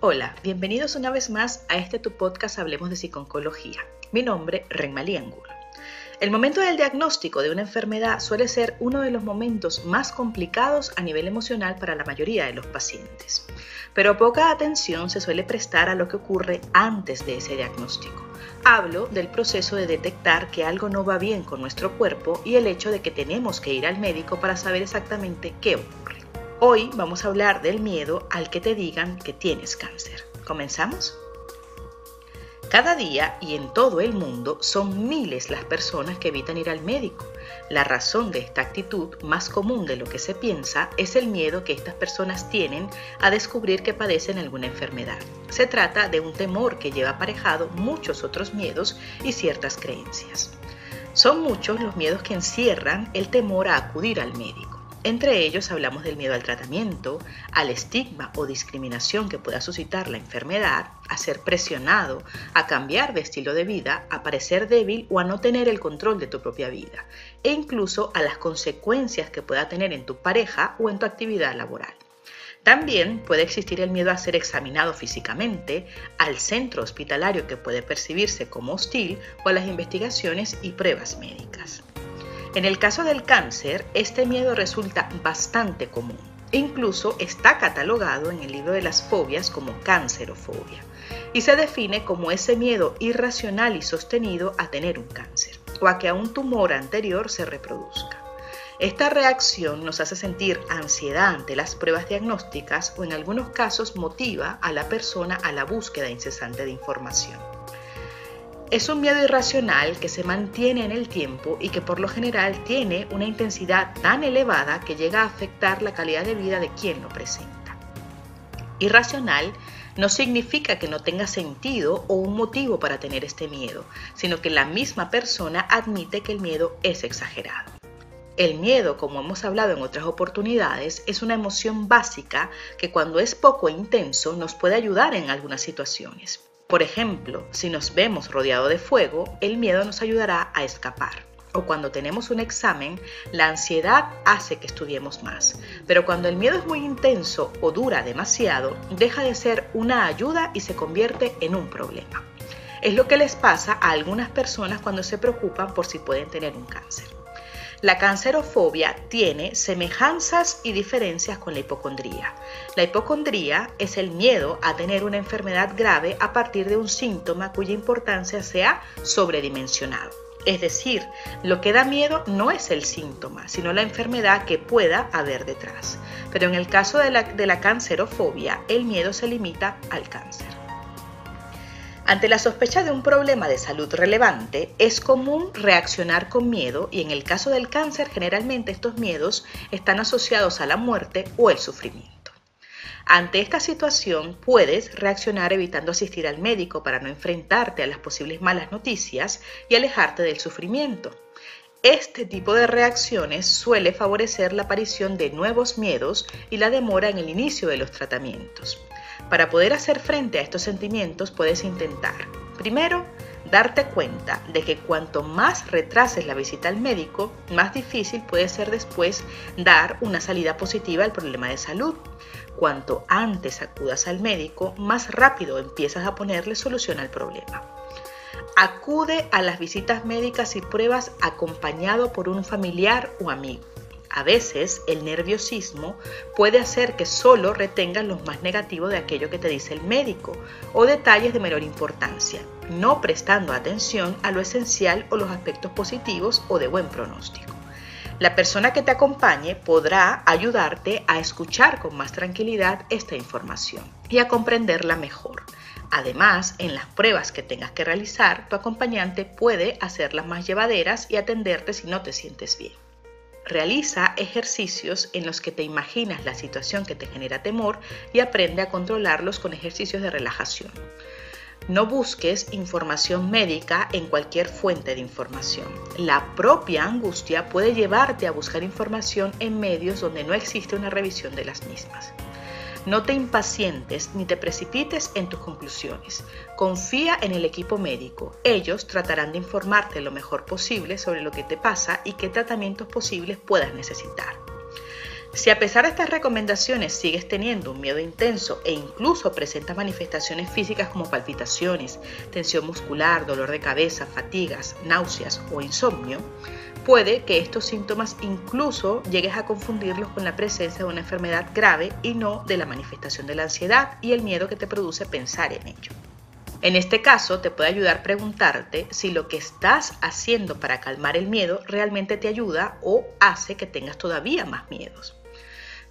Hola, bienvenidos una vez más a este tu podcast Hablemos de Psiconcología. Mi nombre, Renmalí Angulo. El momento del diagnóstico de una enfermedad suele ser uno de los momentos más complicados a nivel emocional para la mayoría de los pacientes, pero poca atención se suele prestar a lo que ocurre antes de ese diagnóstico. Hablo del proceso de detectar que algo no va bien con nuestro cuerpo y el hecho de que tenemos que ir al médico para saber exactamente qué ocurre. Hoy vamos a hablar del miedo al que te digan que tienes cáncer. ¿Comenzamos? Cada día y en todo el mundo son miles las personas que evitan ir al médico. La razón de esta actitud, más común de lo que se piensa, es el miedo que estas personas tienen a descubrir que padecen alguna enfermedad. Se trata de un temor que lleva aparejado muchos otros miedos y ciertas creencias. Son muchos los miedos que encierran el temor a acudir al médico. Entre ellos hablamos del miedo al tratamiento, al estigma o discriminación que pueda suscitar la enfermedad, a ser presionado, a cambiar de estilo de vida, a parecer débil o a no tener el control de tu propia vida, e incluso a las consecuencias que pueda tener en tu pareja o en tu actividad laboral. También puede existir el miedo a ser examinado físicamente, al centro hospitalario que puede percibirse como hostil o a las investigaciones y pruebas médicas. En el caso del cáncer, este miedo resulta bastante común. Incluso está catalogado en el libro de las fobias como cancerofobia y se define como ese miedo irracional y sostenido a tener un cáncer o a que a un tumor anterior se reproduzca. Esta reacción nos hace sentir ansiedad ante las pruebas diagnósticas o en algunos casos motiva a la persona a la búsqueda incesante de información. Es un miedo irracional que se mantiene en el tiempo y que por lo general tiene una intensidad tan elevada que llega a afectar la calidad de vida de quien lo presenta. Irracional no significa que no tenga sentido o un motivo para tener este miedo, sino que la misma persona admite que el miedo es exagerado. El miedo, como hemos hablado en otras oportunidades, es una emoción básica que cuando es poco intenso nos puede ayudar en algunas situaciones. Por ejemplo, si nos vemos rodeado de fuego, el miedo nos ayudará a escapar. O cuando tenemos un examen, la ansiedad hace que estudiemos más. Pero cuando el miedo es muy intenso o dura demasiado, deja de ser una ayuda y se convierte en un problema. Es lo que les pasa a algunas personas cuando se preocupan por si pueden tener un cáncer. La cancerofobia tiene semejanzas y diferencias con la hipocondría. La hipocondría es el miedo a tener una enfermedad grave a partir de un síntoma cuya importancia sea sobredimensionado. Es decir, lo que da miedo no es el síntoma, sino la enfermedad que pueda haber detrás. Pero en el caso de la, de la cancerofobia, el miedo se limita al cáncer. Ante la sospecha de un problema de salud relevante, es común reaccionar con miedo y en el caso del cáncer generalmente estos miedos están asociados a la muerte o el sufrimiento. Ante esta situación puedes reaccionar evitando asistir al médico para no enfrentarte a las posibles malas noticias y alejarte del sufrimiento. Este tipo de reacciones suele favorecer la aparición de nuevos miedos y la demora en el inicio de los tratamientos. Para poder hacer frente a estos sentimientos puedes intentar, primero, darte cuenta de que cuanto más retrases la visita al médico, más difícil puede ser después dar una salida positiva al problema de salud. Cuanto antes acudas al médico, más rápido empiezas a ponerle solución al problema. Acude a las visitas médicas y pruebas acompañado por un familiar o amigo. A veces el nerviosismo puede hacer que solo retengas lo más negativo de aquello que te dice el médico o detalles de menor importancia, no prestando atención a lo esencial o los aspectos positivos o de buen pronóstico. La persona que te acompañe podrá ayudarte a escuchar con más tranquilidad esta información y a comprenderla mejor. Además, en las pruebas que tengas que realizar, tu acompañante puede hacerlas más llevaderas y atenderte si no te sientes bien. Realiza ejercicios en los que te imaginas la situación que te genera temor y aprende a controlarlos con ejercicios de relajación. No busques información médica en cualquier fuente de información. La propia angustia puede llevarte a buscar información en medios donde no existe una revisión de las mismas. No te impacientes ni te precipites en tus conclusiones. Confía en el equipo médico. Ellos tratarán de informarte lo mejor posible sobre lo que te pasa y qué tratamientos posibles puedas necesitar. Si a pesar de estas recomendaciones sigues teniendo un miedo intenso e incluso presentas manifestaciones físicas como palpitaciones, tensión muscular, dolor de cabeza, fatigas, náuseas o insomnio, puede que estos síntomas incluso llegues a confundirlos con la presencia de una enfermedad grave y no de la manifestación de la ansiedad y el miedo que te produce pensar en ello. En este caso, te puede ayudar preguntarte si lo que estás haciendo para calmar el miedo realmente te ayuda o hace que tengas todavía más miedos.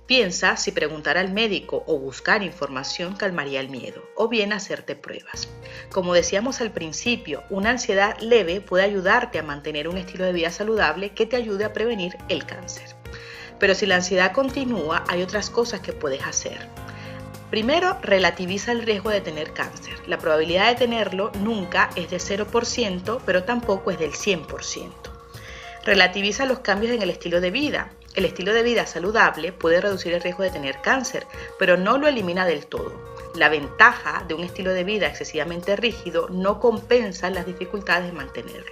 Piensa si preguntar al médico o buscar información calmaría el miedo, o bien hacerte pruebas. Como decíamos al principio, una ansiedad leve puede ayudarte a mantener un estilo de vida saludable que te ayude a prevenir el cáncer. Pero si la ansiedad continúa, hay otras cosas que puedes hacer. Primero, relativiza el riesgo de tener cáncer. La probabilidad de tenerlo nunca es de 0%, pero tampoco es del 100%. Relativiza los cambios en el estilo de vida. El estilo de vida saludable puede reducir el riesgo de tener cáncer, pero no lo elimina del todo. La ventaja de un estilo de vida excesivamente rígido no compensa las dificultades de mantenerlo.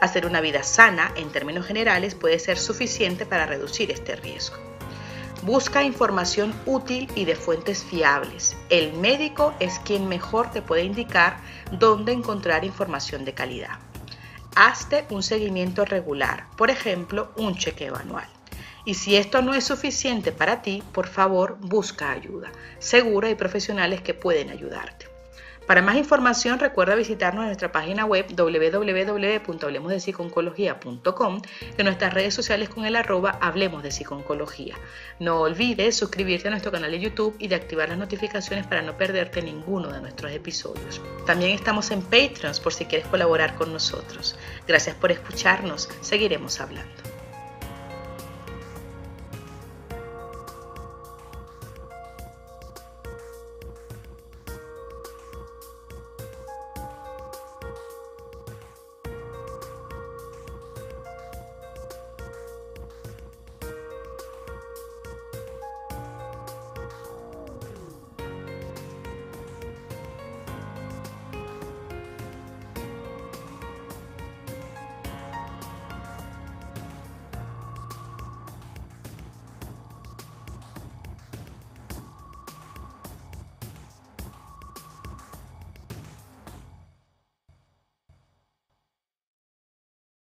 Hacer una vida sana, en términos generales, puede ser suficiente para reducir este riesgo. Busca información útil y de fuentes fiables. El médico es quien mejor te puede indicar dónde encontrar información de calidad. Hazte un seguimiento regular, por ejemplo, un chequeo anual. Y si esto no es suficiente para ti, por favor busca ayuda. Seguro hay profesionales que pueden ayudarte. Para más información recuerda visitarnos en nuestra página web www.hablemosdepsiconcología.com en nuestras redes sociales con el arroba Hablemos de Psiconcología. No olvides suscribirte a nuestro canal de YouTube y de activar las notificaciones para no perderte ninguno de nuestros episodios. También estamos en Patreon por si quieres colaborar con nosotros. Gracias por escucharnos, seguiremos hablando.